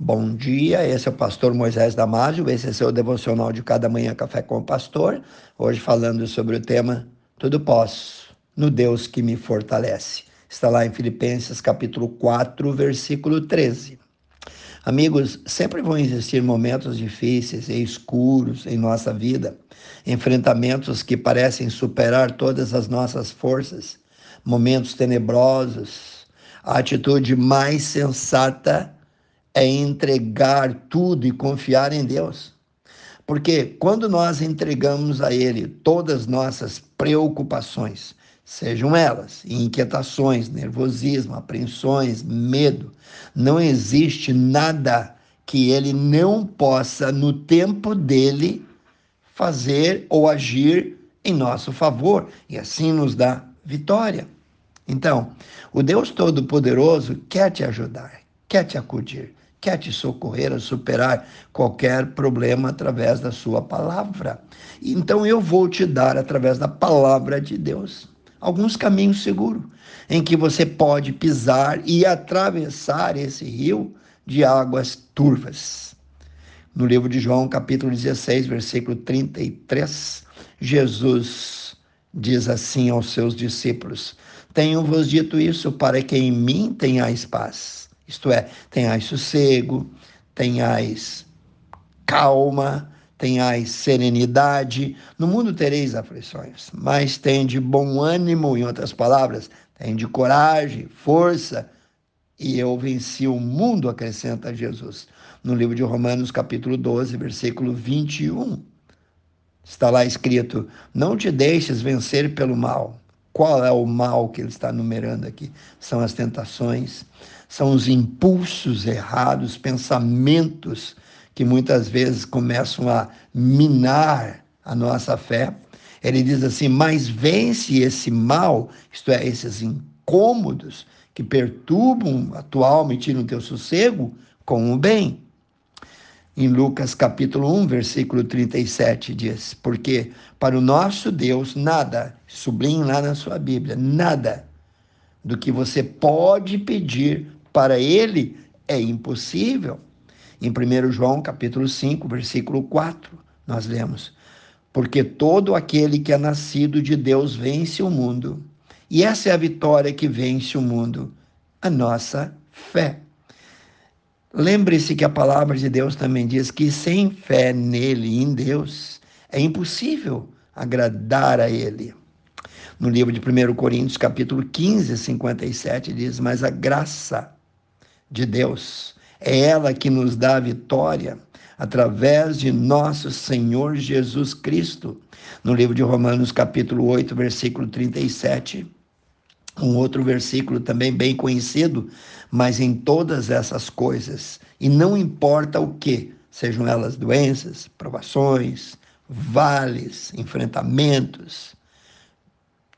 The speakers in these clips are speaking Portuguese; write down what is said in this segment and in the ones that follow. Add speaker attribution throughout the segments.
Speaker 1: Bom dia, esse é o pastor Moisés Damásio, esse é seu devocional de cada manhã Café com o Pastor. Hoje falando sobre o tema Tudo posso no Deus que me fortalece. Está lá em Filipenses capítulo 4, versículo 13. Amigos, sempre vão existir momentos difíceis e escuros em nossa vida, enfrentamentos que parecem superar todas as nossas forças, momentos tenebrosos. A atitude mais sensata é entregar tudo e confiar em Deus. Porque quando nós entregamos a Ele todas nossas preocupações, sejam elas inquietações, nervosismo, apreensões, medo, não existe nada que Ele não possa, no tempo dele, fazer ou agir em nosso favor e assim nos dá vitória. Então, o Deus Todo-Poderoso quer te ajudar, quer te acudir, quer te socorrer a superar qualquer problema através da sua palavra. Então eu vou te dar, através da palavra de Deus, alguns caminhos seguros em que você pode pisar e atravessar esse rio de águas turvas. No livro de João, capítulo 16, versículo 33, Jesus diz assim aos seus discípulos: Tenho-vos dito isso para que em mim tenhais paz. Isto é, tenhais sossego, tenhais calma, tenhais serenidade. No mundo tereis aflições, mas tende bom ânimo, em outras palavras, tende coragem, força. E eu venci o mundo, acrescenta Jesus. No livro de Romanos, capítulo 12, versículo 21. Está lá escrito: Não te deixes vencer pelo mal. Qual é o mal que ele está numerando aqui? São as tentações, são os impulsos errados, pensamentos que muitas vezes começam a minar a nossa fé. Ele diz assim: mas vence esse mal, isto é, esses incômodos que perturbam a tua alma e tiram o teu sossego, com o bem. Em Lucas capítulo 1, versículo 37 diz: Porque para o nosso Deus nada, sublinhe lá na sua Bíblia, nada do que você pode pedir para ele é impossível. Em 1 João, capítulo 5, versículo 4, nós lemos: Porque todo aquele que é nascido de Deus vence o mundo. E essa é a vitória que vence o mundo, a nossa fé. Lembre-se que a palavra de Deus também diz que sem fé nele, em Deus, é impossível agradar a ele. No livro de 1 Coríntios, capítulo 15, 57, diz: Mas a graça de Deus. É ela que nos dá a vitória através de nosso Senhor Jesus Cristo. No livro de Romanos, capítulo 8, versículo 37, um outro versículo também bem conhecido, mas em todas essas coisas, e não importa o que, sejam elas doenças, provações, vales, enfrentamentos,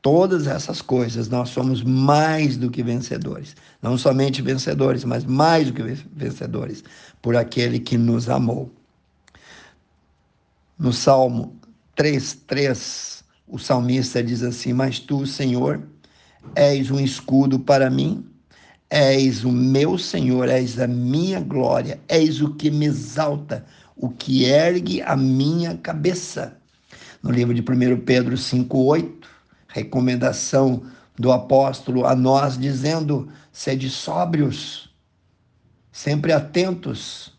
Speaker 1: Todas essas coisas nós somos mais do que vencedores. Não somente vencedores, mas mais do que vencedores por aquele que nos amou. No Salmo 3:3, o salmista diz assim: "Mas tu, Senhor, és um escudo para mim, és o meu Senhor, és a minha glória, és o que me exalta, o que ergue a minha cabeça." No livro de 1 Pedro 5:8, recomendação do apóstolo a nós, dizendo: sede sóbrios, sempre atentos.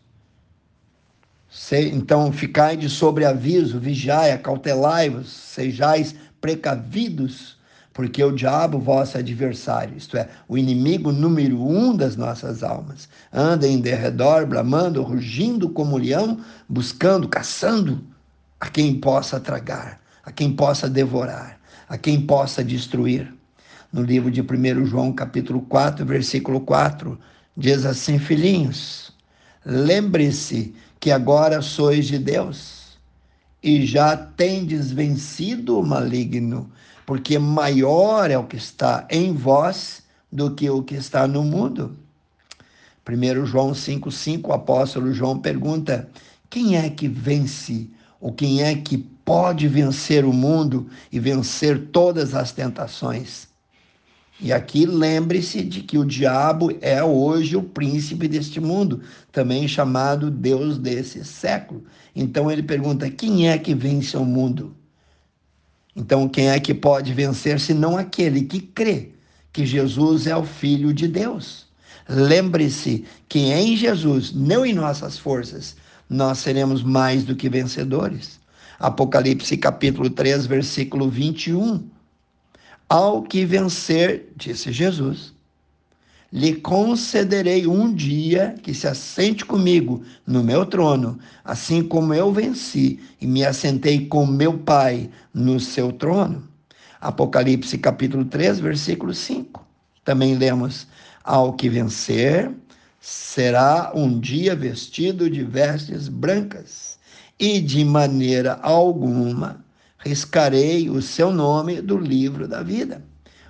Speaker 1: Então, ficai de sobreaviso, vigiai, acautelai-vos, sejais precavidos, porque o diabo, vosso adversário, isto é, o inimigo número um das nossas almas, anda em derredor, bramando, rugindo como leão, buscando, caçando a quem possa tragar, a quem possa devorar a quem possa destruir. No livro de 1 João, capítulo 4, versículo 4, diz assim: Filhinhos, lembre-se que agora sois de Deus e já tendes vencido o maligno, porque maior é o que está em vós do que o que está no mundo. 1 João 5,5, o apóstolo João pergunta: quem é que vence? Ou quem é que pode vencer o mundo e vencer todas as tentações. E aqui lembre-se de que o diabo é hoje o príncipe deste mundo, também chamado Deus desse século. Então ele pergunta: quem é que vence o mundo? Então, quem é que pode vencer se não aquele que crê que Jesus é o Filho de Deus? Lembre-se que em Jesus, não em nossas forças, nós seremos mais do que vencedores. Apocalipse capítulo 3, versículo 21. Ao que vencer, disse Jesus, lhe concederei um dia que se assente comigo no meu trono, assim como eu venci e me assentei com meu Pai no seu trono. Apocalipse capítulo 3, versículo 5. Também lemos: Ao que vencer, será um dia vestido de vestes brancas, e de maneira alguma riscarei o seu nome do livro da vida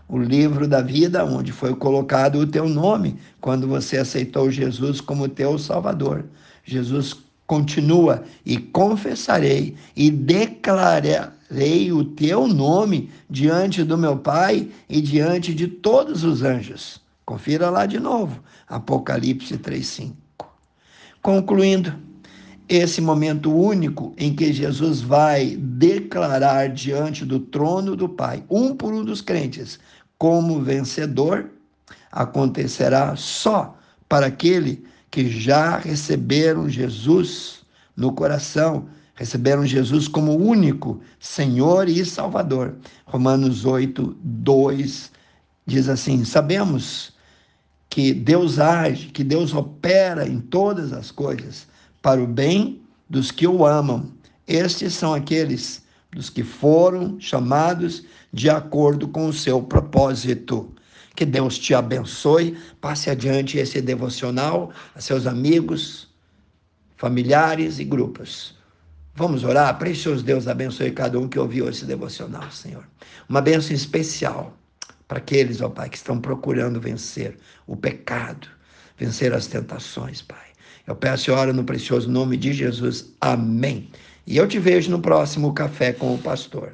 Speaker 1: o livro da vida, onde foi colocado o teu nome quando você aceitou Jesus como teu Salvador. Jesus continua e confessarei e declararei o teu nome diante do meu Pai e diante de todos os anjos. Confira lá de novo, Apocalipse 3:5. Concluindo, esse momento único em que Jesus vai declarar diante do trono do Pai, um por um dos crentes, como vencedor, acontecerá só para aquele que já receberam Jesus no coração, receberam Jesus como único Senhor e Salvador. Romanos 8, 2 diz assim: Sabemos que Deus age, que Deus opera em todas as coisas para o bem dos que o amam. Estes são aqueles dos que foram chamados de acordo com o seu propósito. Que Deus te abençoe. Passe adiante esse devocional a seus amigos, familiares e grupos. Vamos orar? Precioso Deus abençoe cada um que ouviu esse devocional, Senhor. Uma bênção especial para aqueles, ó Pai, que estão procurando vencer o pecado, vencer as tentações, Pai. Eu peço e oro no precioso nome de Jesus. Amém. E eu te vejo no próximo Café com o Pastor.